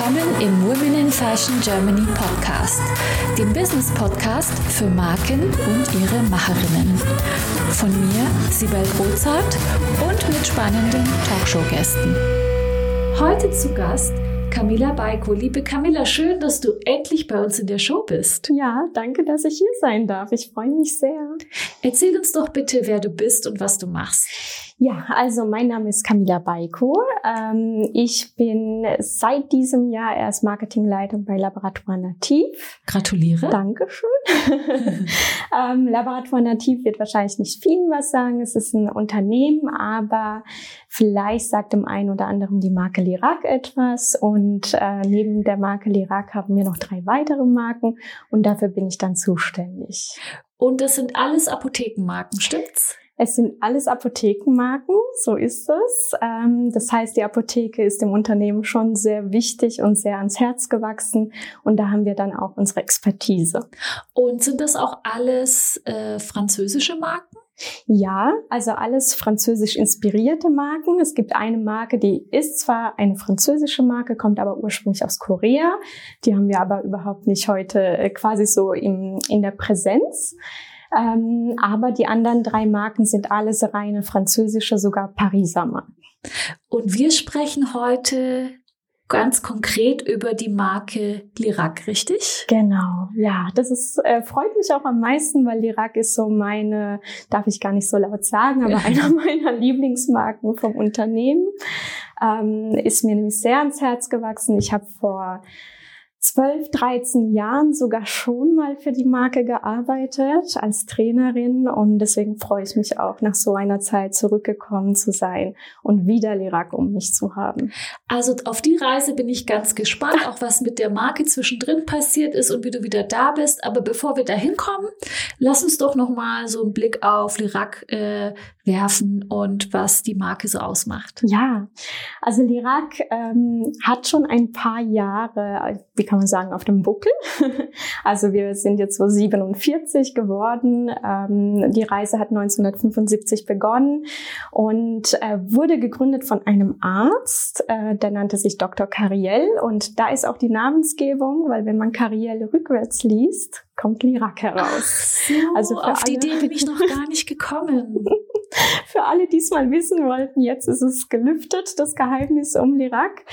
willkommen im Women in Fashion Germany Podcast, dem Business Podcast für Marken und ihre Macherinnen. Von mir, Sibel Rozart und mit spannenden Talkshow-Gästen. Heute zu Gast Camilla Baiko. Liebe Camilla, schön, dass du endlich bei uns in der Show bist. Ja, danke, dass ich hier sein darf. Ich freue mich sehr. Erzähl uns doch bitte, wer du bist und was du machst. Ja, also mein Name ist Camilla Baiko. Ähm, ich bin seit diesem Jahr erst Marketingleitung bei Laboratoire Nativ. Gratuliere. Dankeschön. ähm, Laboratoire Nativ wird wahrscheinlich nicht vielen was sagen. Es ist ein Unternehmen, aber vielleicht sagt dem einen oder anderen die Marke Lirac etwas. Und äh, neben der Marke Lirac haben wir noch drei weitere Marken und dafür bin ich dann zuständig. Und das sind alles Apothekenmarken, stimmt's? Es sind alles Apothekenmarken, so ist es. Ähm, das heißt, die Apotheke ist dem Unternehmen schon sehr wichtig und sehr ans Herz gewachsen. Und da haben wir dann auch unsere Expertise. Und sind das auch alles äh, französische Marken? Ja, also alles französisch inspirierte Marken. Es gibt eine Marke, die ist zwar eine französische Marke, kommt aber ursprünglich aus Korea. Die haben wir aber überhaupt nicht heute äh, quasi so im, in der Präsenz. Ähm, aber die anderen drei Marken sind alles reine französische, sogar Pariser Marken. Und wir sprechen heute ganz konkret über die Marke Lirac, richtig? Genau, ja, das ist, äh, freut mich auch am meisten, weil Lirac ist so meine, darf ich gar nicht so laut sagen, aber einer meiner Lieblingsmarken vom Unternehmen. Ähm, ist mir nämlich sehr ans Herz gewachsen. Ich habe vor 12, 13 Jahren sogar schon mal für die Marke gearbeitet als Trainerin und deswegen freue ich mich auch, nach so einer Zeit zurückgekommen zu sein und wieder Lirac um mich zu haben. Also auf die Reise bin ich ganz gespannt, auch was mit der Marke zwischendrin passiert ist und wie du wieder da bist. Aber bevor wir da hinkommen, lass uns doch noch mal so einen Blick auf Lirac äh, werfen und was die Marke so ausmacht. Ja, also Lirac ähm, hat schon ein paar Jahre, wie kann man sagen, auf dem Buckel. also wir sind jetzt so 47 geworden. Ähm, die Reise hat 1975 begonnen und äh, wurde gegründet von einem Arzt, äh, der nannte sich Dr. Cariel und da ist auch die Namensgebung, weil wenn man Cariel rückwärts liest, kommt Lirac heraus. So, also auf alle, die Idee bin ich noch gar nicht gekommen. für alle, die es mal wissen wollten, jetzt ist es gelüftet, das Geheimnis um Lirac.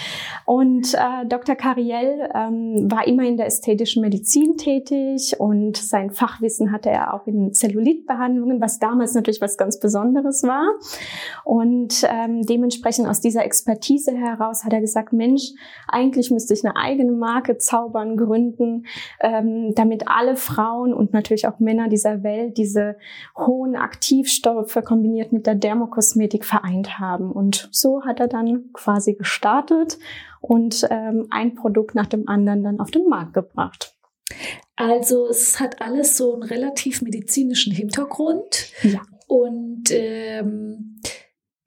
Und äh, Dr. Cariel ähm, war immer in der ästhetischen Medizin tätig und sein Fachwissen hatte er auch in Zellulitbehandlungen, was damals natürlich was ganz Besonderes war. Und ähm, dementsprechend aus dieser Expertise heraus hat er gesagt, Mensch, eigentlich müsste ich eine eigene Marke zaubern, gründen, ähm, damit alle Frauen und natürlich auch Männer dieser Welt diese hohen Aktivstoffe kombiniert mit der Dermokosmetik vereint haben. Und so hat er dann quasi gestartet und ähm, ein Produkt nach dem anderen dann auf den Markt gebracht. Also es hat alles so einen relativ medizinischen Hintergrund. Ja. Und ähm,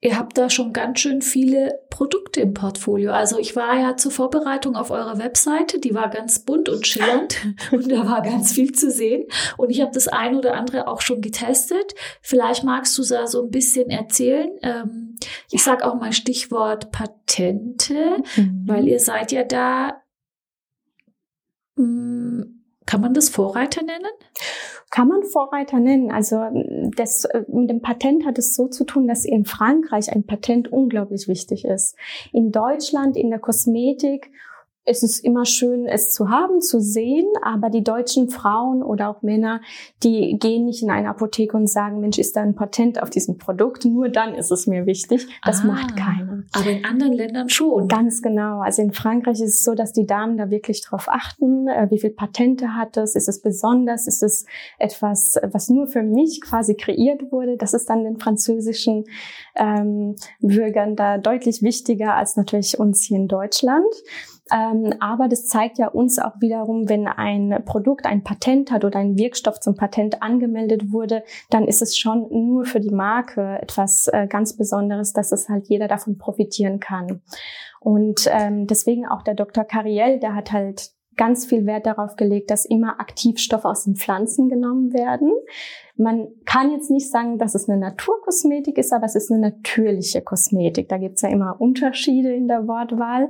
Ihr habt da schon ganz schön viele Produkte im Portfolio. Also ich war ja zur Vorbereitung auf eurer Webseite, die war ganz bunt und schillernd und da war ganz viel zu sehen. Und ich habe das ein oder andere auch schon getestet. Vielleicht magst du da so ein bisschen erzählen. Ähm, ich sage auch mal Stichwort Patente, mhm. weil ihr seid ja da. Mh, mm, kann man das Vorreiter nennen? Kann man Vorreiter nennen. Also das, äh, mit dem Patent hat es so zu tun, dass in Frankreich ein Patent unglaublich wichtig ist. In Deutschland, in der Kosmetik es ist immer schön, es zu haben, zu sehen, aber die deutschen Frauen oder auch Männer, die gehen nicht in eine Apotheke und sagen, Mensch, ist da ein Patent auf diesem Produkt? Nur dann ist es mir wichtig. Das ah, macht keiner. Aber in anderen Ländern schon. Ganz genau. Also in Frankreich ist es so, dass die Damen da wirklich drauf achten, äh, wie viel Patente hat es, ist es besonders, ist es etwas, was nur für mich quasi kreiert wurde. Das ist dann den französischen ähm, Bürgern da deutlich wichtiger als natürlich uns hier in Deutschland. Ähm, aber das zeigt ja uns auch wiederum, wenn ein Produkt ein Patent hat oder ein Wirkstoff zum Patent angemeldet wurde, dann ist es schon nur für die Marke etwas äh, ganz Besonderes, dass es halt jeder davon profitieren kann. Und ähm, deswegen auch der Dr. Cariel, der hat halt ganz viel Wert darauf gelegt, dass immer Aktivstoffe aus den Pflanzen genommen werden. Man kann jetzt nicht sagen, dass es eine Naturkosmetik ist, aber es ist eine natürliche Kosmetik. Da gibt's ja immer Unterschiede in der Wortwahl,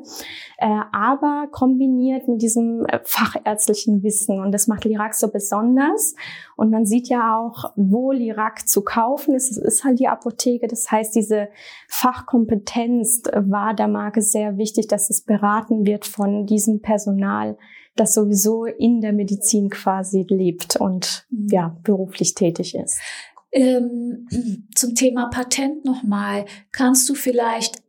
äh, aber kombiniert mit diesem äh, fachärztlichen Wissen. Und das macht Lirac so besonders. Und man sieht ja auch, wo Lirac zu kaufen ist. Es ist halt die Apotheke. Das heißt, diese Fachkompetenz war der Marke sehr wichtig, dass es beraten wird von diesem Personal, das sowieso in der Medizin quasi lebt und mhm. ja, beruflich tätig ist. Ähm, zum Thema Patent nochmal. Kannst du vielleicht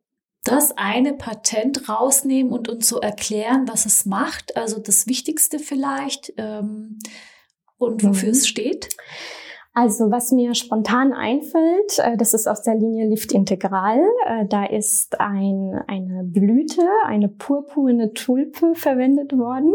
das eine Patent rausnehmen und uns so erklären, was es macht? Also das Wichtigste vielleicht ähm, und wofür mhm. es steht? Also was mir spontan einfällt, äh, das ist aus der Linie Lift Integral. Äh, da ist ein, eine Blüte, eine purpurne Tulpe verwendet worden.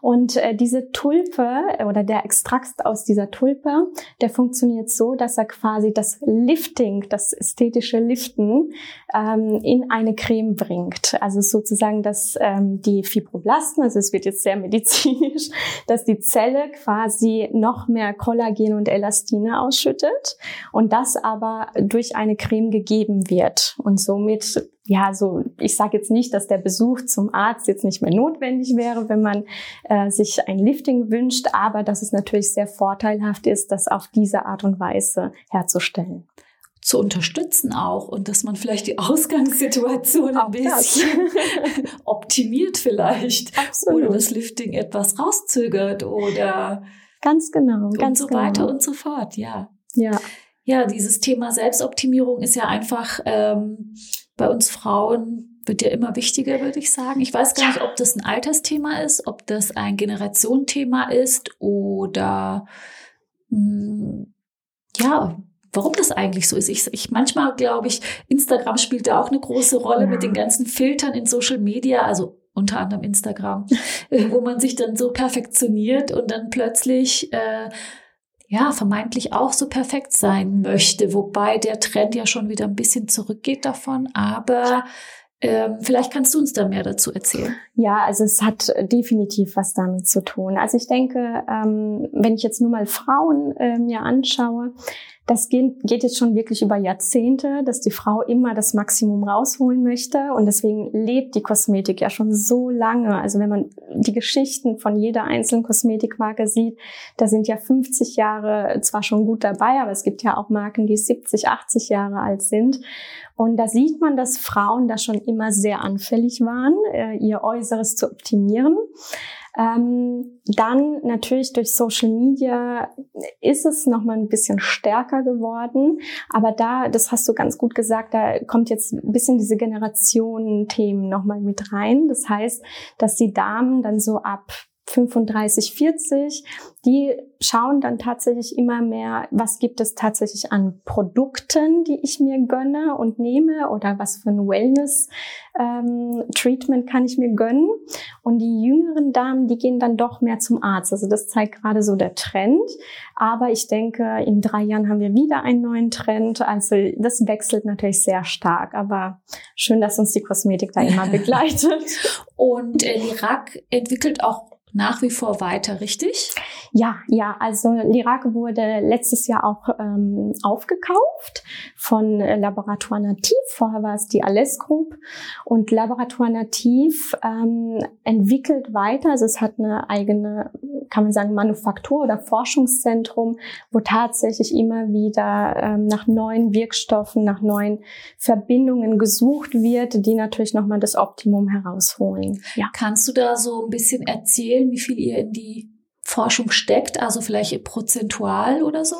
Und äh, diese Tulpe oder der Extrakt aus dieser Tulpe, der funktioniert so, dass er quasi das Lifting, das ästhetische Liften ähm, in eine Creme bringt. Also sozusagen, dass ähm, die Fibroblasten, also es wird jetzt sehr medizinisch, dass die Zelle quasi noch mehr Kollagen und Elastine ausschüttet und das aber durch eine Creme gegeben wird und somit ja, so ich sage jetzt nicht, dass der Besuch zum Arzt jetzt nicht mehr notwendig wäre, wenn man äh, sich ein Lifting wünscht, aber dass es natürlich sehr vorteilhaft ist, das auf diese Art und Weise herzustellen zu unterstützen auch und dass man vielleicht die Ausgangssituation ein bisschen optimiert vielleicht Absolut. oder das Lifting etwas rauszögert oder ganz genau, und ganz so genau. weiter und so fort, ja. Ja. Ja, dieses Thema Selbstoptimierung ist ja einfach ähm, bei uns Frauen wird ja immer wichtiger, würde ich sagen. Ich weiß gar nicht, ob das ein Altersthema ist, ob das ein Generationenthema ist oder mh, hm, ja, warum das eigentlich so ist. Ich, ich manchmal glaube ich, Instagram spielt da auch eine große Rolle ja. mit den ganzen Filtern in Social Media, also unter anderem Instagram, wo man sich dann so perfektioniert und dann plötzlich äh, ja, vermeintlich auch so perfekt sein möchte, wobei der Trend ja schon wieder ein bisschen zurückgeht davon, aber vielleicht kannst du uns da mehr dazu erzählen. Ja, also es hat definitiv was damit zu tun. Also ich denke, ähm, wenn ich jetzt nur mal Frauen äh, mir anschaue, das geht, geht jetzt schon wirklich über Jahrzehnte, dass die Frau immer das Maximum rausholen möchte. Und deswegen lebt die Kosmetik ja schon so lange. Also wenn man die Geschichten von jeder einzelnen Kosmetikmarke sieht, da sind ja 50 Jahre zwar schon gut dabei, aber es gibt ja auch Marken, die 70, 80 Jahre alt sind. Und da sieht man, dass Frauen da schon immer sehr anfällig waren, äh, ihr Äußeres zu optimieren. Ähm, dann natürlich durch Social Media ist es noch mal ein bisschen stärker geworden, aber da, das hast du ganz gut gesagt, da kommt jetzt ein bisschen diese Generationen-Themen noch mal mit rein. Das heißt, dass die Damen dann so ab 35, 40, die schauen dann tatsächlich immer mehr, was gibt es tatsächlich an Produkten, die ich mir gönne und nehme oder was für ein Wellness-Treatment ähm, kann ich mir gönnen. Und die jüngeren Damen, die gehen dann doch mehr zum Arzt. Also das zeigt gerade so der Trend. Aber ich denke, in drei Jahren haben wir wieder einen neuen Trend. Also das wechselt natürlich sehr stark. Aber schön, dass uns die Kosmetik da immer begleitet. Und äh, Lirac entwickelt auch nach wie vor weiter, richtig? Ja, ja, also Lirac wurde letztes Jahr auch ähm, aufgekauft von Laboratoire Nativ. Vorher war es die Alles Group. Und Laboratoire Nativ ähm, entwickelt weiter. Also es hat eine eigene, kann man sagen, Manufaktur oder Forschungszentrum, wo tatsächlich immer wieder ähm, nach neuen Wirkstoffen, nach neuen Verbindungen gesucht wird, die natürlich nochmal das Optimum herausholen. Ja. Kannst du da so ein bisschen erzählen, wie viel ihr in die Forschung steckt, also vielleicht prozentual oder so?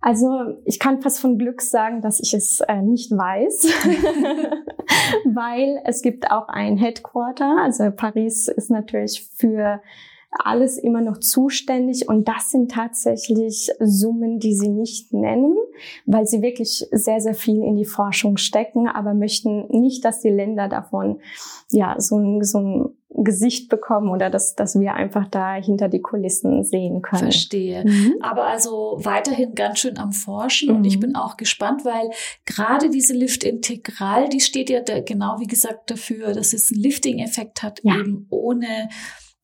Also ich kann fast von Glück sagen, dass ich es äh, nicht weiß, weil es gibt auch ein Headquarter. Also Paris ist natürlich für alles immer noch zuständig und das sind tatsächlich Summen, die sie nicht nennen, weil sie wirklich sehr, sehr viel in die Forschung stecken, aber möchten nicht, dass die Länder davon ja so ein, so ein Gesicht bekommen oder dass, dass wir einfach da hinter die Kulissen sehen können. Verstehe. Mhm. Aber also weiterhin ganz schön am Forschen mhm. und ich mhm. bin auch gespannt, weil gerade diese Lift Integral, die steht ja da genau wie gesagt dafür, dass es einen Lifting-Effekt hat, ja. eben ohne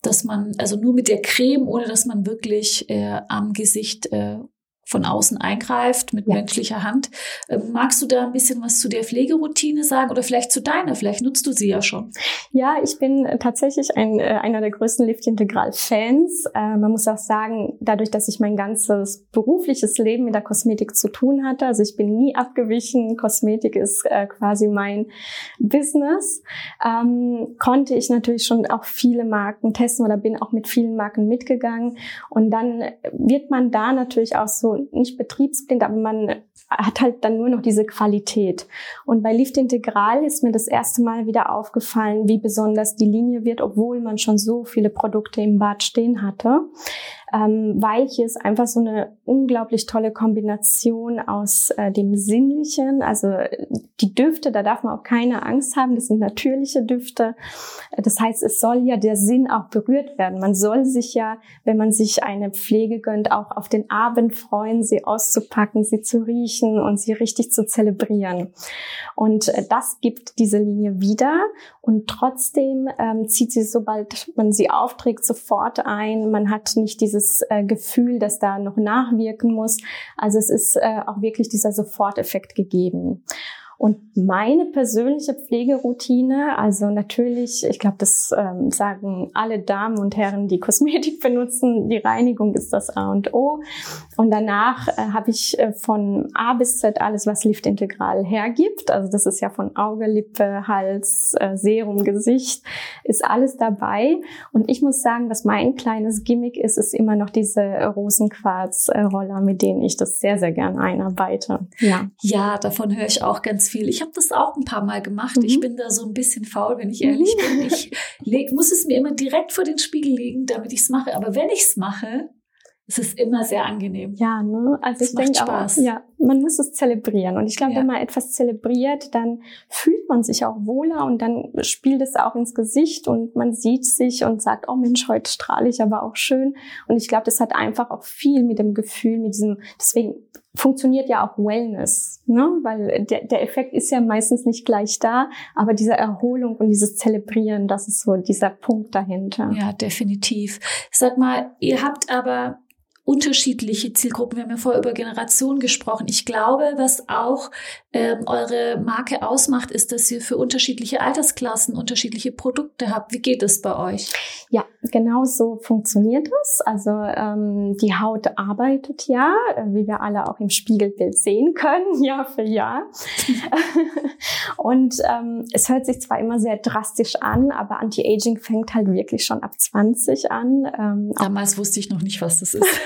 dass man, also nur mit der Creme, ohne dass man wirklich äh, am Gesicht äh, von außen eingreift mit ja. menschlicher Hand. Ähm, magst du da ein bisschen was zu der Pflegeroutine sagen oder vielleicht zu deiner? Vielleicht nutzt du sie ja schon. Ja, ich bin tatsächlich ein, äh, einer der größten Lift Integral Fans. Äh, man muss auch sagen, dadurch, dass ich mein ganzes berufliches Leben mit der Kosmetik zu tun hatte, also ich bin nie abgewichen, Kosmetik ist äh, quasi mein Business, ähm, konnte ich natürlich schon auch viele Marken testen oder bin auch mit vielen Marken mitgegangen. Und dann wird man da natürlich auch so nicht betriebsblind, aber man hat halt dann nur noch diese Qualität. Und bei Lift Integral ist mir das erste Mal wieder aufgefallen, wie besonders die Linie wird, obwohl man schon so viele Produkte im Bad stehen hatte ähm, ist einfach so eine unglaublich tolle Kombination aus äh, dem Sinnlichen, also die Düfte, da darf man auch keine Angst haben, das sind natürliche Düfte. Das heißt, es soll ja der Sinn auch berührt werden. Man soll sich ja, wenn man sich eine Pflege gönnt, auch auf den Abend freuen, sie auszupacken, sie zu riechen und sie richtig zu zelebrieren. Und äh, das gibt diese Linie wieder und trotzdem ähm, zieht sie, sobald man sie aufträgt, sofort ein. Man hat nicht dieses dieses äh, Gefühl, dass da noch nachwirken muss. Also es ist äh, auch wirklich dieser Soforteffekt gegeben. Und meine persönliche Pflegeroutine, also natürlich, ich glaube, das ähm, sagen alle Damen und Herren, die Kosmetik benutzen, die Reinigung ist das A und O. Und danach äh, habe ich äh, von A bis Z alles, was Lift Integral hergibt. Also das ist ja von Auge, Lippe, Hals, äh, Serum, Gesicht, ist alles dabei. Und ich muss sagen, was mein kleines Gimmick ist, ist immer noch diese Rosenquarz-Roller, mit denen ich das sehr, sehr gern einarbeite. Ja, ja davon höre ich auch ganz viel. Ich habe das auch ein paar Mal gemacht. Mhm. Ich bin da so ein bisschen faul, wenn ich ehrlich mhm. bin. Ich leg, muss es mir immer direkt vor den Spiegel legen, damit ich es mache. Aber wenn ich es mache, es ist immer sehr angenehm. Ja, ne? Also es ich denke auch, ja, man muss es zelebrieren. Und ich glaube, ja. wenn man etwas zelebriert, dann fühlt man sich auch wohler und dann spielt es auch ins Gesicht und man sieht sich und sagt, oh Mensch, heute strahle ich aber auch schön. Und ich glaube, das hat einfach auch viel mit dem Gefühl, mit diesem, deswegen funktioniert ja auch Wellness, ne? weil der, der Effekt ist ja meistens nicht gleich da, aber diese Erholung und dieses Zelebrieren, das ist so dieser Punkt dahinter. Ja, definitiv. Sag mal, ihr habt aber unterschiedliche Zielgruppen. Wir haben ja vorher über Generationen gesprochen. Ich glaube, was auch ähm, eure Marke ausmacht, ist, dass ihr für unterschiedliche Altersklassen unterschiedliche Produkte habt. Wie geht es bei euch? Ja, genau so funktioniert es. Also ähm, die Haut arbeitet ja, wie wir alle auch im Spiegelbild sehen können, Jahr für Jahr. Und ähm, es hört sich zwar immer sehr drastisch an, aber Anti-Aging fängt halt wirklich schon ab 20 an. Ähm, Damals wusste ich noch nicht, was das ist.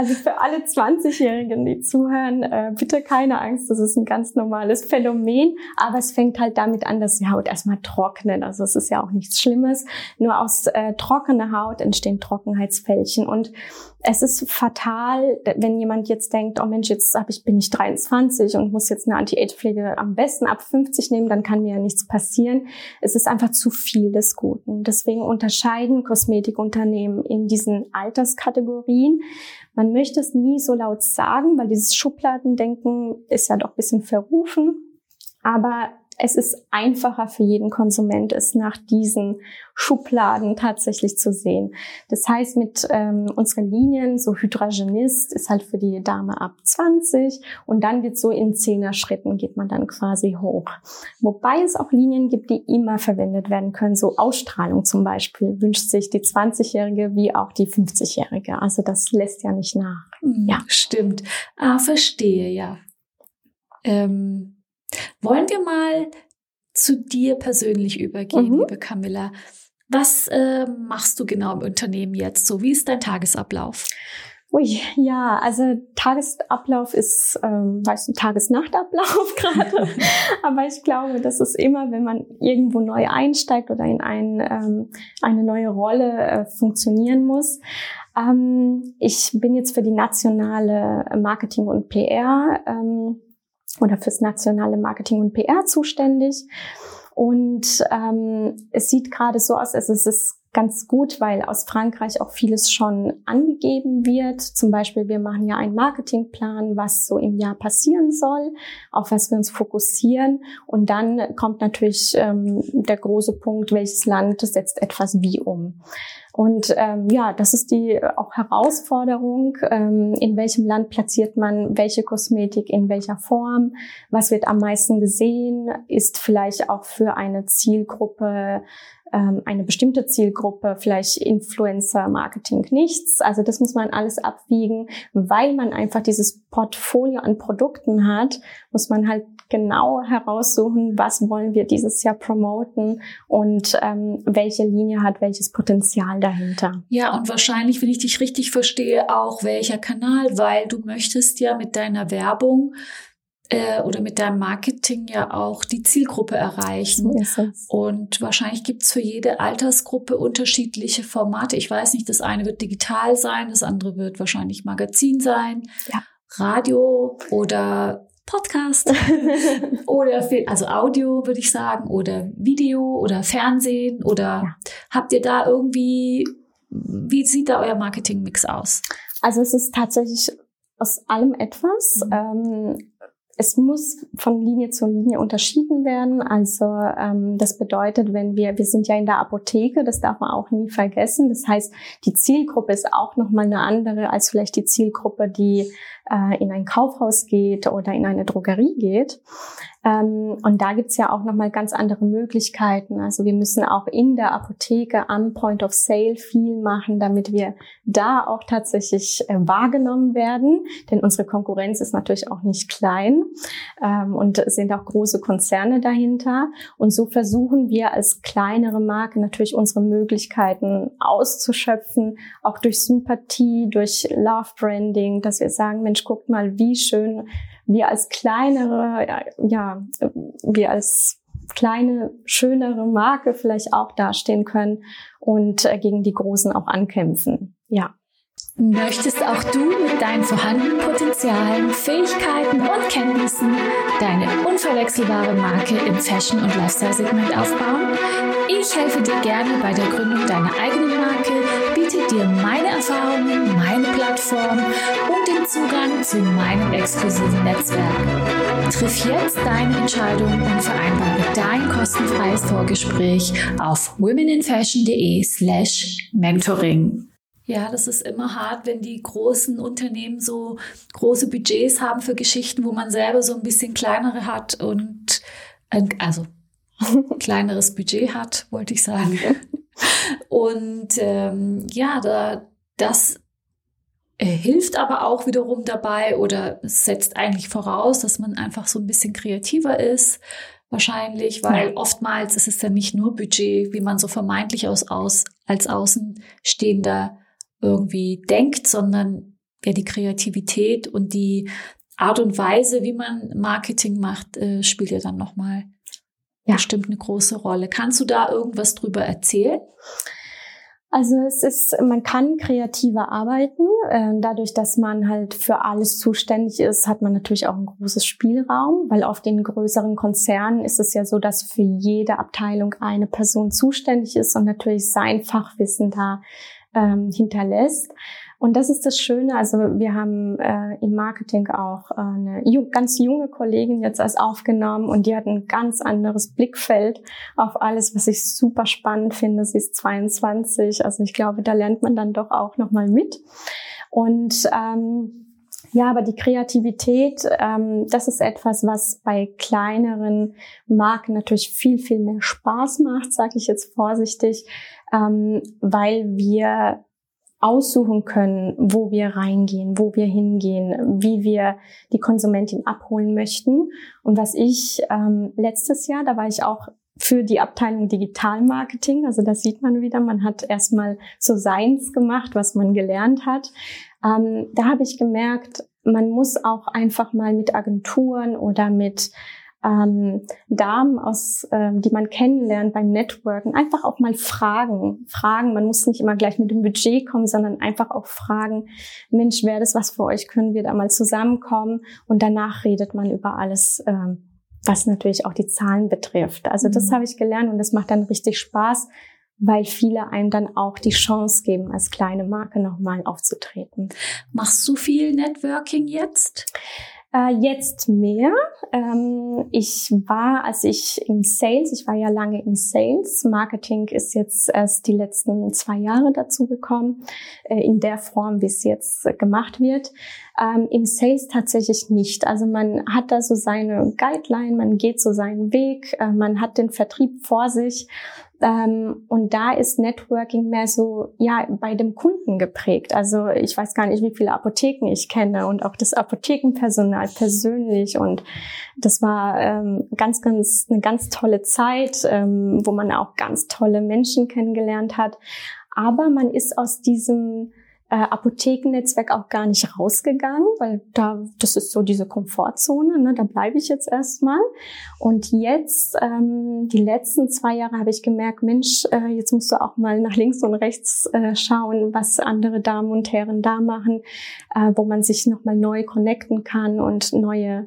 Also für alle 20-Jährigen, die zuhören, äh, bitte keine Angst, das ist ein ganz normales Phänomen, aber es fängt halt damit an, dass die Haut erstmal trocknet. Also es ist ja auch nichts Schlimmes. Nur aus äh, trockener Haut entstehen Trockenheitsfältchen und es ist fatal, wenn jemand jetzt denkt, oh Mensch, jetzt hab ich, bin ich 23 und muss jetzt eine Anti-Age-Pflege am besten ab 50 nehmen, dann kann mir ja nichts passieren. Es ist einfach zu viel des Guten. Deswegen unterscheiden Kosmetikunternehmen in diesen Alterskategorien. Man möchte es nie so laut sagen, weil dieses Schubladendenken ist ja doch ein bisschen verrufen. Aber es ist einfacher für jeden Konsument, es nach diesen Schubladen tatsächlich zu sehen. Das heißt, mit ähm, unseren Linien, so Hydragenist ist halt für die Dame ab 20 und dann wird so in zehner Schritten geht man dann quasi hoch. Wobei es auch Linien gibt, die immer verwendet werden können. So Ausstrahlung zum Beispiel wünscht sich die 20-Jährige wie auch die 50-Jährige. Also das lässt ja nicht nach. Mhm, ja, stimmt. Ah, verstehe, ja. Ähm wollen wir mal zu dir persönlich übergehen, mhm. liebe Camilla? Was äh, machst du genau im Unternehmen jetzt so? Wie ist dein Tagesablauf? Ui, ja, also Tagesablauf ist, ähm, weißt du, Tagesnachtablauf gerade. Aber ich glaube, das ist immer, wenn man irgendwo neu einsteigt oder in ein, ähm, eine neue Rolle äh, funktionieren muss. Ähm, ich bin jetzt für die nationale Marketing und PR ähm, oder fürs nationale Marketing und PR zuständig. Und ähm, es sieht gerade so aus, als es ist ganz gut, weil aus Frankreich auch vieles schon angegeben wird. Zum Beispiel, wir machen ja einen Marketingplan, was so im Jahr passieren soll, auf was wir uns fokussieren. Und dann kommt natürlich ähm, der große Punkt, welches Land setzt etwas wie um. Und ähm, ja, das ist die auch Herausforderung, ähm, in welchem Land platziert man welche Kosmetik in welcher Form, was wird am meisten gesehen, ist vielleicht auch für eine Zielgruppe ähm, eine bestimmte Zielgruppe, vielleicht Influencer, Marketing, nichts. Also das muss man alles abwiegen, weil man einfach dieses Portfolio an Produkten hat, muss man halt genau heraussuchen, was wollen wir dieses Jahr promoten und ähm, welche Linie hat welches Potenzial dahinter. Ja, und wahrscheinlich, wenn ich dich richtig verstehe, auch welcher Kanal, weil du möchtest ja mit deiner Werbung äh, oder mit deinem Marketing ja auch die Zielgruppe erreichen. Und wahrscheinlich gibt's für jede Altersgruppe unterschiedliche Formate. Ich weiß nicht, das eine wird digital sein, das andere wird wahrscheinlich Magazin sein, ja. Radio oder Podcast oder also Audio würde ich sagen oder Video oder Fernsehen oder ja. habt ihr da irgendwie wie sieht da euer Marketingmix aus? Also es ist tatsächlich aus allem etwas. Mhm. Ähm, es muss von Linie zu Linie unterschieden werden. Also ähm, das bedeutet, wenn wir, wir sind ja in der Apotheke, das darf man auch nie vergessen. Das heißt, die Zielgruppe ist auch nochmal eine andere als vielleicht die Zielgruppe, die in ein Kaufhaus geht oder in eine Drogerie geht. Ähm, und da gibt's ja auch nochmal ganz andere Möglichkeiten. Also wir müssen auch in der Apotheke am Point of Sale viel machen, damit wir da auch tatsächlich äh, wahrgenommen werden. Denn unsere Konkurrenz ist natürlich auch nicht klein ähm, und sind auch große Konzerne dahinter. Und so versuchen wir als kleinere Marke natürlich unsere Möglichkeiten auszuschöpfen, auch durch Sympathie, durch Love Branding, dass wir sagen, Mensch, guckt mal, wie schön wir als kleinere, ja, wir als kleine, schönere Marke vielleicht auch dastehen können und äh, gegen die Großen auch ankämpfen. Ja. Möchtest auch du mit deinen vorhandenen Potenzialen, Fähigkeiten und Kenntnissen deine unverwechselbare Marke im Fashion- und Lifestyle-Segment aufbauen? Ich helfe dir gerne bei der Gründung deiner eigenen Marke, dir meine Erfahrungen, meine Plattform und den Zugang zu meinem exklusiven Netzwerk. Triff jetzt deine Entscheidung und vereinbare dein kostenfreies Vorgespräch auf womeninfashion.de slash mentoring. Ja, das ist immer hart, wenn die großen Unternehmen so große Budgets haben für Geschichten, wo man selber so ein bisschen kleinere hat und also kleineres Budget hat, wollte ich sagen. Und ähm, ja, da, das hilft aber auch wiederum dabei oder setzt eigentlich voraus, dass man einfach so ein bisschen kreativer ist. Wahrscheinlich, weil ja. oftmals ist es dann nicht nur Budget, wie man so vermeintlich aus, aus, als Außenstehender irgendwie denkt, sondern ja die Kreativität und die Art und Weise, wie man Marketing macht, äh, spielt ja dann nochmal ja. bestimmt eine große Rolle. Kannst du da irgendwas drüber erzählen? Also es ist, man kann kreativer arbeiten. Äh, dadurch, dass man halt für alles zuständig ist, hat man natürlich auch einen großes Spielraum, weil auf den größeren Konzernen ist es ja so, dass für jede Abteilung eine Person zuständig ist und natürlich sein Fachwissen da ähm, hinterlässt. Und das ist das Schöne. Also wir haben äh, im Marketing auch äh, eine ju ganz junge Kollegin jetzt als aufgenommen und die hat ein ganz anderes Blickfeld auf alles, was ich super spannend finde. Sie ist 22, also ich glaube, da lernt man dann doch auch noch mal mit. Und ähm, ja, aber die Kreativität, ähm, das ist etwas, was bei kleineren Marken natürlich viel, viel mehr Spaß macht, sage ich jetzt vorsichtig, ähm, weil wir aussuchen können, wo wir reingehen, wo wir hingehen, wie wir die Konsumentin abholen möchten. Und was ich ähm, letztes Jahr, da war ich auch für die Abteilung Digitalmarketing, also das sieht man wieder, man hat erstmal so seins gemacht, was man gelernt hat. Ähm, da habe ich gemerkt, man muss auch einfach mal mit Agenturen oder mit ähm, Damen aus, ähm, die man kennenlernt beim Networken, einfach auch mal fragen. Fragen, man muss nicht immer gleich mit dem Budget kommen, sondern einfach auch fragen, Mensch, wäre das was für euch? Können wir da mal zusammenkommen? Und danach redet man über alles, ähm, was natürlich auch die Zahlen betrifft. Also das mhm. habe ich gelernt und das macht dann richtig Spaß, weil viele einem dann auch die Chance geben, als kleine Marke nochmal aufzutreten. Machst du viel Networking jetzt? Äh, jetzt mehr. Ähm, ich war, als ich im Sales, ich war ja lange im Sales. Marketing ist jetzt erst die letzten zwei Jahre dazu gekommen, äh, in der Form, wie es jetzt gemacht wird. Ähm, Im Sales tatsächlich nicht. Also man hat da so seine Guideline, man geht so seinen Weg, äh, man hat den Vertrieb vor sich ähm, und da ist Networking mehr so, ja, bei dem Kunden geprägt. Also ich weiß gar nicht, wie viele Apotheken ich kenne und auch das Apothekenpersonal persönlich. Und das war ähm, ganz, ganz, eine ganz tolle Zeit, ähm, wo man auch ganz tolle Menschen kennengelernt hat. Aber man ist aus diesem äh, Apothekennetzwerk auch gar nicht rausgegangen, weil da das ist so diese Komfortzone, ne, da bleibe ich jetzt erstmal. Und jetzt, ähm, die letzten zwei Jahre habe ich gemerkt, Mensch, äh, jetzt musst du auch mal nach links und rechts äh, schauen, was andere Damen und Herren da machen, äh, wo man sich nochmal neu connecten kann und neue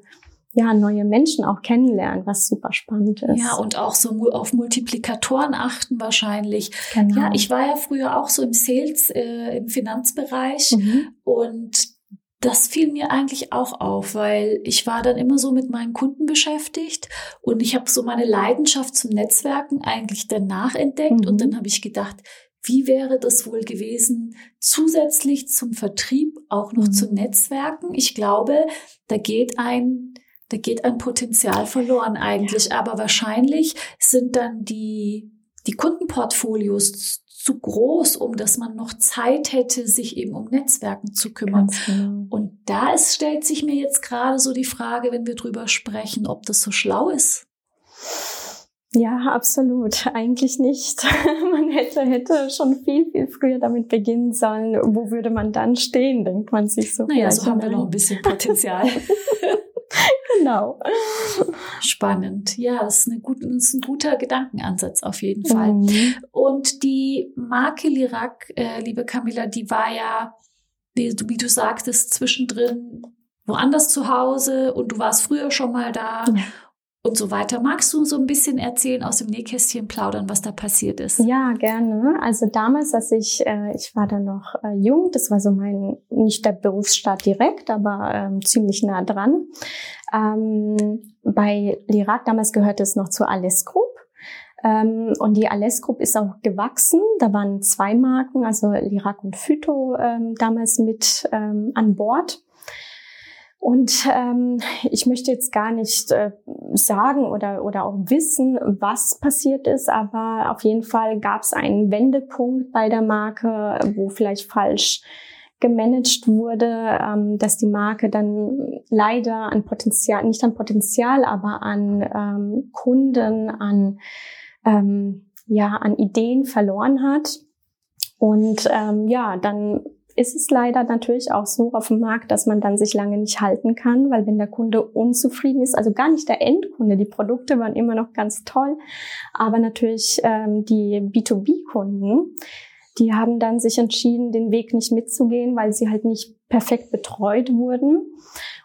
ja, neue Menschen auch kennenlernen, was super spannend ist. Ja, und auch so auf Multiplikatoren achten wahrscheinlich. Genau. Ja, ich war ja früher auch so im Sales, äh, im Finanzbereich mhm. und das fiel mir eigentlich auch auf, weil ich war dann immer so mit meinen Kunden beschäftigt und ich habe so meine Leidenschaft zum Netzwerken eigentlich danach entdeckt mhm. und dann habe ich gedacht, wie wäre das wohl gewesen, zusätzlich zum Vertrieb auch noch mhm. zu Netzwerken? Ich glaube, da geht ein da geht ein Potenzial verloren eigentlich. Ja. Aber wahrscheinlich sind dann die, die Kundenportfolios zu groß, um dass man noch Zeit hätte, sich eben um Netzwerken zu kümmern. Genau. Und da ist, stellt sich mir jetzt gerade so die Frage, wenn wir drüber sprechen, ob das so schlau ist. Ja, absolut. Eigentlich nicht. man hätte, hätte schon viel, viel früher damit beginnen sollen. Wo würde man dann stehen, denkt man sich so. Naja, so haben wir noch ein bisschen Potenzial. genau. Spannend. Ja, das ist, gute, das ist ein guter Gedankenansatz auf jeden Fall. Mhm. Und die Marke Lirak, äh, liebe Camilla, die war ja, wie, wie du sagtest, zwischendrin woanders zu Hause und du warst früher schon mal da. Ja und so weiter. Magst du so ein bisschen erzählen aus dem Nähkästchen plaudern, was da passiert ist? Ja, gerne. Also damals, als ich, äh, ich war dann noch äh, jung, das war so mein, nicht der Berufsstart direkt, aber ähm, ziemlich nah dran. Ähm, bei Lirat damals gehörte es noch zur Alles Group. Ähm, und die Alles Group ist auch gewachsen. Da waren zwei Marken, also Lirak und Phyto ähm, damals mit ähm, an Bord. Und ähm, ich möchte jetzt gar nicht äh, sagen oder, oder auch wissen, was passiert ist, aber auf jeden Fall gab es einen Wendepunkt bei der Marke, wo vielleicht falsch gemanagt wurde, ähm, dass die Marke dann leider an Potenzial, nicht an Potenzial, aber an ähm, Kunden, an, ähm, ja, an Ideen verloren hat. Und ähm, ja, dann ist es leider natürlich auch so auf dem Markt, dass man dann sich lange nicht halten kann, weil wenn der Kunde unzufrieden ist, also gar nicht der Endkunde, die Produkte waren immer noch ganz toll, aber natürlich ähm, die B2B-Kunden, die haben dann sich entschieden, den Weg nicht mitzugehen, weil sie halt nicht perfekt betreut wurden.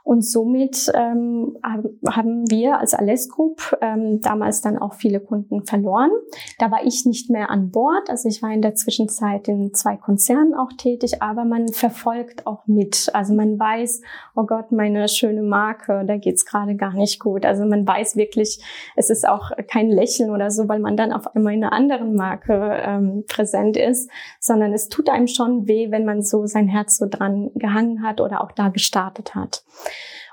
Und somit ähm, haben wir als Alles Group ähm, damals dann auch viele Kunden verloren. Da war ich nicht mehr an Bord. Also ich war in der Zwischenzeit in zwei Konzernen auch tätig, aber man verfolgt auch mit. Also man weiß, oh Gott, meine schöne Marke, da geht's gerade gar nicht gut. Also man weiß wirklich, es ist auch kein Lächeln oder so, weil man dann auf einmal in einer anderen Marke ähm, präsent ist, sondern es tut einem schon weh, wenn man so sein Herz so dran gehangen hat oder auch da gestartet hat.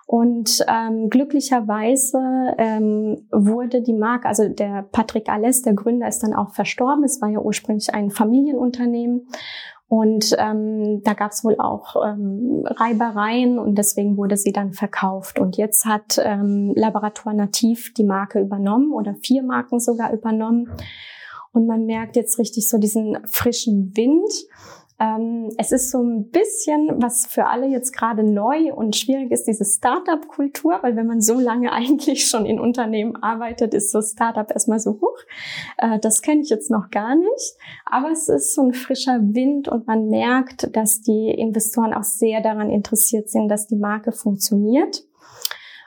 Und ähm, glücklicherweise ähm, wurde die Marke, also der Patrick Alles, der Gründer, ist dann auch verstorben. Es war ja ursprünglich ein Familienunternehmen. Und ähm, da gab es wohl auch ähm, Reibereien und deswegen wurde sie dann verkauft. Und jetzt hat ähm, Laborator Nativ die Marke übernommen oder vier Marken sogar übernommen. Und man merkt jetzt richtig so diesen frischen Wind. Ähm, es ist so ein bisschen, was für alle jetzt gerade neu und schwierig ist, diese Startup-Kultur, weil wenn man so lange eigentlich schon in Unternehmen arbeitet, ist so Startup erstmal so hoch. Äh, das kenne ich jetzt noch gar nicht. Aber es ist so ein frischer Wind und man merkt, dass die Investoren auch sehr daran interessiert sind, dass die Marke funktioniert.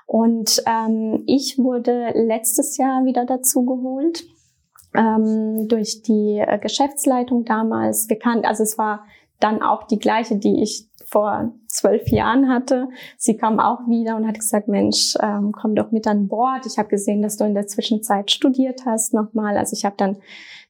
Und ähm, ich wurde letztes Jahr wieder dazu geholt ähm, durch die äh, Geschäftsleitung damals. Wir kannten, also es war dann auch die gleiche, die ich vor zwölf Jahren hatte. Sie kam auch wieder und hat gesagt, Mensch, ähm, komm doch mit an Bord. Ich habe gesehen, dass du in der Zwischenzeit studiert hast nochmal. Also ich habe dann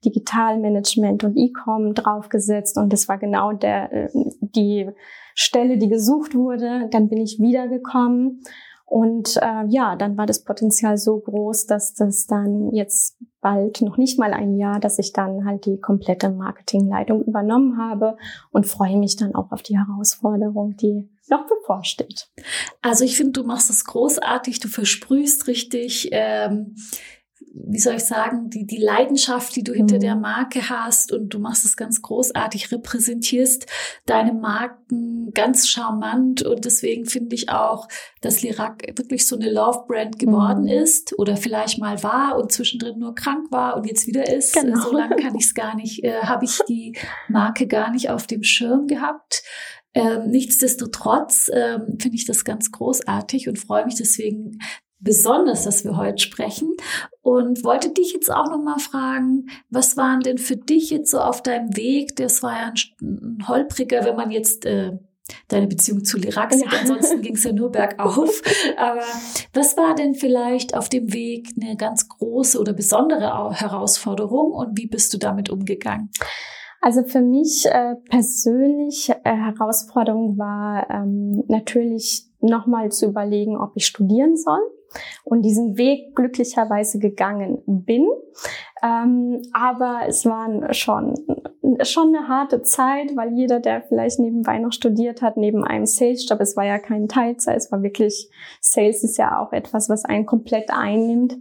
Digitalmanagement und E-Com draufgesetzt und das war genau der, äh, die Stelle, die gesucht wurde. Dann bin ich wiedergekommen und äh, ja, dann war das Potenzial so groß, dass das dann jetzt bald noch nicht mal ein Jahr, dass ich dann halt die komplette Marketingleitung übernommen habe und freue mich dann auch auf die Herausforderung, die noch bevorsteht. Also ich finde, du machst das großartig, du versprühst richtig. Ähm wie soll ich sagen, die, die Leidenschaft, die du hinter mhm. der Marke hast und du machst es ganz großartig, repräsentierst deine Marken ganz charmant und deswegen finde ich auch, dass Lirac wirklich so eine Love-Brand geworden mhm. ist oder vielleicht mal war und zwischendrin nur krank war und jetzt wieder ist. Genau. So lange kann ich es gar nicht, äh, habe ich die Marke gar nicht auf dem Schirm gehabt. Ähm, nichtsdestotrotz ähm, finde ich das ganz großartig und freue mich deswegen besonders, dass wir heute sprechen und wollte dich jetzt auch noch mal fragen, was waren denn für dich jetzt so auf deinem Weg? Das war ja ein, ein holpriger, wenn man jetzt äh, deine Beziehung zu Lirac sieht. Ja. Ansonsten ging es ja nur bergauf. Aber was war denn vielleicht auf dem Weg eine ganz große oder besondere Herausforderung und wie bist du damit umgegangen? Also für mich äh, persönlich äh, Herausforderung war ähm, natürlich nochmal zu überlegen, ob ich studieren soll und diesen Weg glücklicherweise gegangen bin. Ähm, aber es war schon, schon eine harte Zeit, weil jeder, der vielleicht nebenbei noch studiert hat, neben einem Sales-Job, es war ja kein Teilzeit, es war wirklich, Sales ist ja auch etwas, was einen komplett einnimmt.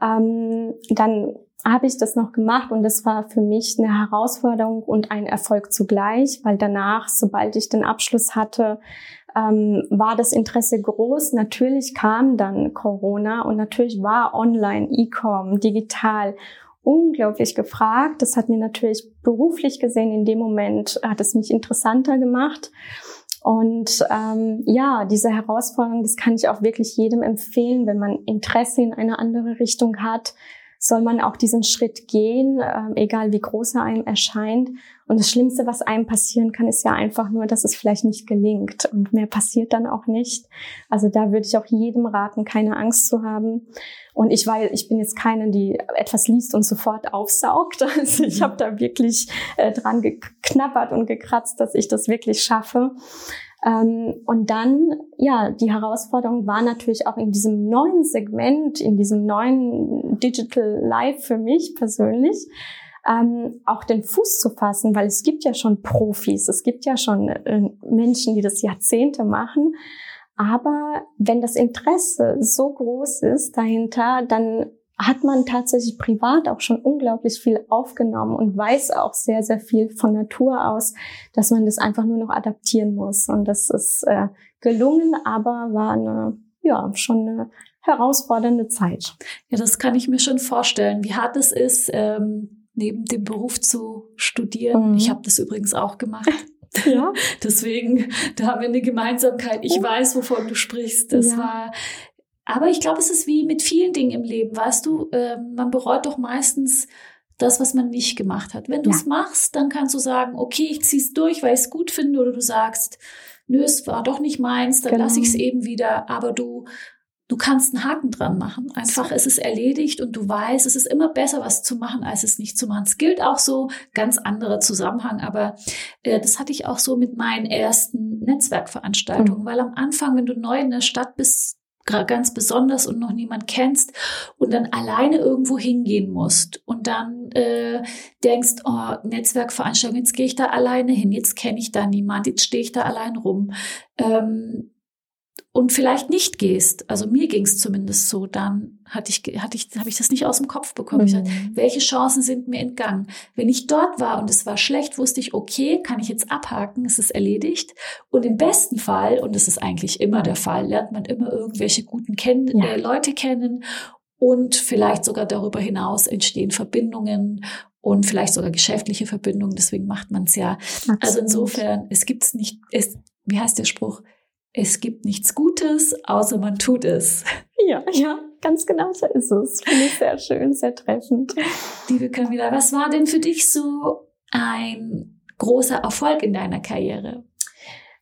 Ähm, dann habe ich das noch gemacht und das war für mich eine Herausforderung und ein Erfolg zugleich, weil danach, sobald ich den Abschluss hatte, ähm, war das Interesse groß. Natürlich kam dann Corona und natürlich war online, E-Com, digital unglaublich gefragt. Das hat mir natürlich beruflich gesehen in dem Moment, hat es mich interessanter gemacht. Und ähm, ja, diese Herausforderung, das kann ich auch wirklich jedem empfehlen, wenn man Interesse in eine andere Richtung hat, soll man auch diesen Schritt gehen, äh, egal wie groß er einem erscheint. Und das Schlimmste, was einem passieren kann, ist ja einfach nur, dass es vielleicht nicht gelingt. Und mehr passiert dann auch nicht. Also da würde ich auch jedem raten, keine Angst zu haben. Und ich weil ich bin jetzt keine, die etwas liest und sofort aufsaugt. Also ich habe da wirklich äh, dran geknabbert und gekratzt, dass ich das wirklich schaffe. Ähm, und dann, ja, die Herausforderung war natürlich auch in diesem neuen Segment, in diesem neuen Digital Life für mich persönlich, ähm, auch den Fuß zu fassen, weil es gibt ja schon Profis, es gibt ja schon äh, Menschen, die das Jahrzehnte machen. Aber wenn das Interesse so groß ist dahinter, dann hat man tatsächlich privat auch schon unglaublich viel aufgenommen und weiß auch sehr, sehr viel von Natur aus, dass man das einfach nur noch adaptieren muss. Und das ist äh, gelungen, aber war eine, ja, schon eine herausfordernde Zeit. Ja, das kann ich mir schon vorstellen, wie hart es ist, ähm, neben dem Beruf zu studieren. Mhm. Ich habe das übrigens auch gemacht. Ja. Deswegen, da haben wir eine Gemeinsamkeit. Ich weiß, wovon du sprichst. Das ja. war aber ich glaube, es ist wie mit vielen Dingen im Leben, weißt du, äh, man bereut doch meistens das, was man nicht gemacht hat. Wenn du es ja. machst, dann kannst du sagen, okay, ich zieh's durch, weil ich es gut finde, oder du sagst, nö, es war doch nicht meins, dann genau. lasse ich es eben wieder. Aber du, du kannst einen Haken dran machen. Einfach, es ist erledigt und du weißt, es ist immer besser, was zu machen, als es nicht zu machen. Es gilt auch so, ganz anderer Zusammenhang, aber äh, das hatte ich auch so mit meinen ersten Netzwerkveranstaltungen, mhm. weil am Anfang, wenn du neu in der Stadt bist, ganz besonders und noch niemand kennst und dann alleine irgendwo hingehen musst und dann äh, denkst, oh, Netzwerkveranstaltung, jetzt gehe ich da alleine hin, jetzt kenne ich da niemand, jetzt stehe ich da allein rum. Ähm, und vielleicht nicht gehst, also mir ging es zumindest so, dann hatte ich, hatte ich, habe ich das nicht aus dem Kopf bekommen. Mhm. Ich dachte, welche Chancen sind mir entgangen? Wenn ich dort war und es war schlecht, wusste ich, okay, kann ich jetzt abhaken, es ist erledigt. Und im besten Fall, und das ist eigentlich immer der Fall, lernt man immer irgendwelche guten Ken ja. äh, Leute kennen und vielleicht sogar darüber hinaus entstehen Verbindungen und vielleicht sogar geschäftliche Verbindungen. Deswegen macht man es ja. Absolut. Also insofern, es gibt's nicht, es, wie heißt der Spruch? Es gibt nichts Gutes, außer man tut es. Ja, ja. ganz genau so ist es. Finde ich sehr schön, sehr treffend. Liebe Camilla, was war denn für dich so ein großer Erfolg in deiner Karriere?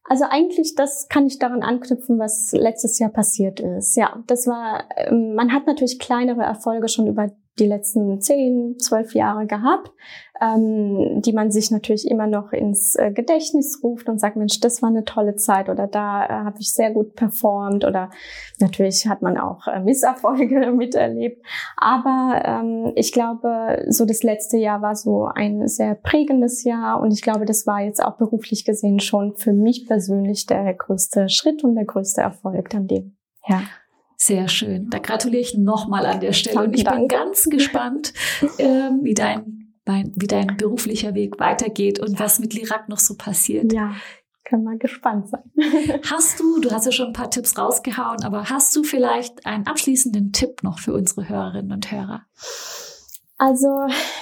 Also eigentlich, das kann ich daran anknüpfen, was letztes Jahr passiert ist. Ja, das war, ähm, man hat natürlich kleinere Erfolge schon über die letzten zehn, zwölf Jahre gehabt, ähm, die man sich natürlich immer noch ins äh, Gedächtnis ruft und sagt, Mensch, das war eine tolle Zeit oder da äh, habe ich sehr gut performt oder natürlich hat man auch äh, Misserfolge miterlebt. Aber ähm, ich glaube, so das letzte Jahr war so ein sehr prägendes Jahr und ich glaube, das war jetzt auch beruflich gesehen schon für mich persönlich der größte Schritt und der größte Erfolg an dem. Ja. Sehr schön. Da gratuliere ich nochmal an der Stelle. und ich bin ganz gespannt, ähm, wie dein wie dein beruflicher Weg weitergeht und was mit Lirak noch so passiert. Ja, können wir gespannt sein. hast du, du hast ja schon ein paar Tipps rausgehauen, aber hast du vielleicht einen abschließenden Tipp noch für unsere Hörerinnen und Hörer? Also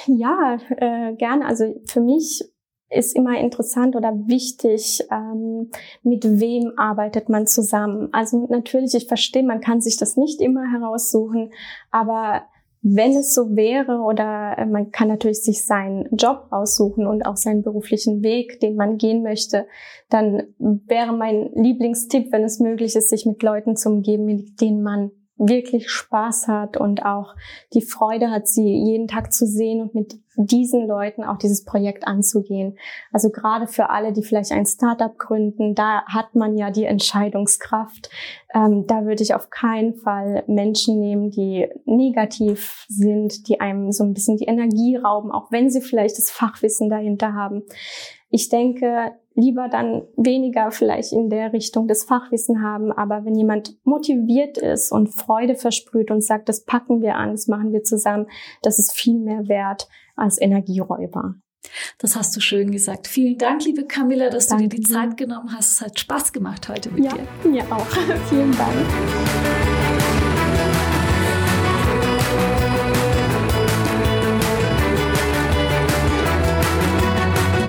ja, äh, gerne. Also für mich ist immer interessant oder wichtig, ähm, mit wem arbeitet man zusammen. Also natürlich, ich verstehe, man kann sich das nicht immer heraussuchen, aber wenn es so wäre oder äh, man kann natürlich sich seinen Job aussuchen und auch seinen beruflichen Weg, den man gehen möchte, dann wäre mein Lieblingstipp, wenn es möglich ist, sich mit Leuten zu umgeben, mit denen man wirklich Spaß hat und auch die Freude hat, sie jeden Tag zu sehen und mit diesen Leuten auch dieses Projekt anzugehen. Also gerade für alle, die vielleicht ein Startup gründen, da hat man ja die Entscheidungskraft. Ähm, da würde ich auf keinen Fall Menschen nehmen, die negativ sind, die einem so ein bisschen die Energie rauben, auch wenn sie vielleicht das Fachwissen dahinter haben. Ich denke, lieber dann weniger vielleicht in der Richtung des Fachwissen haben, aber wenn jemand motiviert ist und Freude versprüht und sagt, das packen wir an, das machen wir zusammen, das ist viel mehr wert als Energieräuber. Das hast du schön gesagt. Vielen Dank, liebe Camilla, dass Danke. du dir die Zeit genommen hast. Es hat Spaß gemacht heute mit ja, dir. Mir auch. Vielen Dank.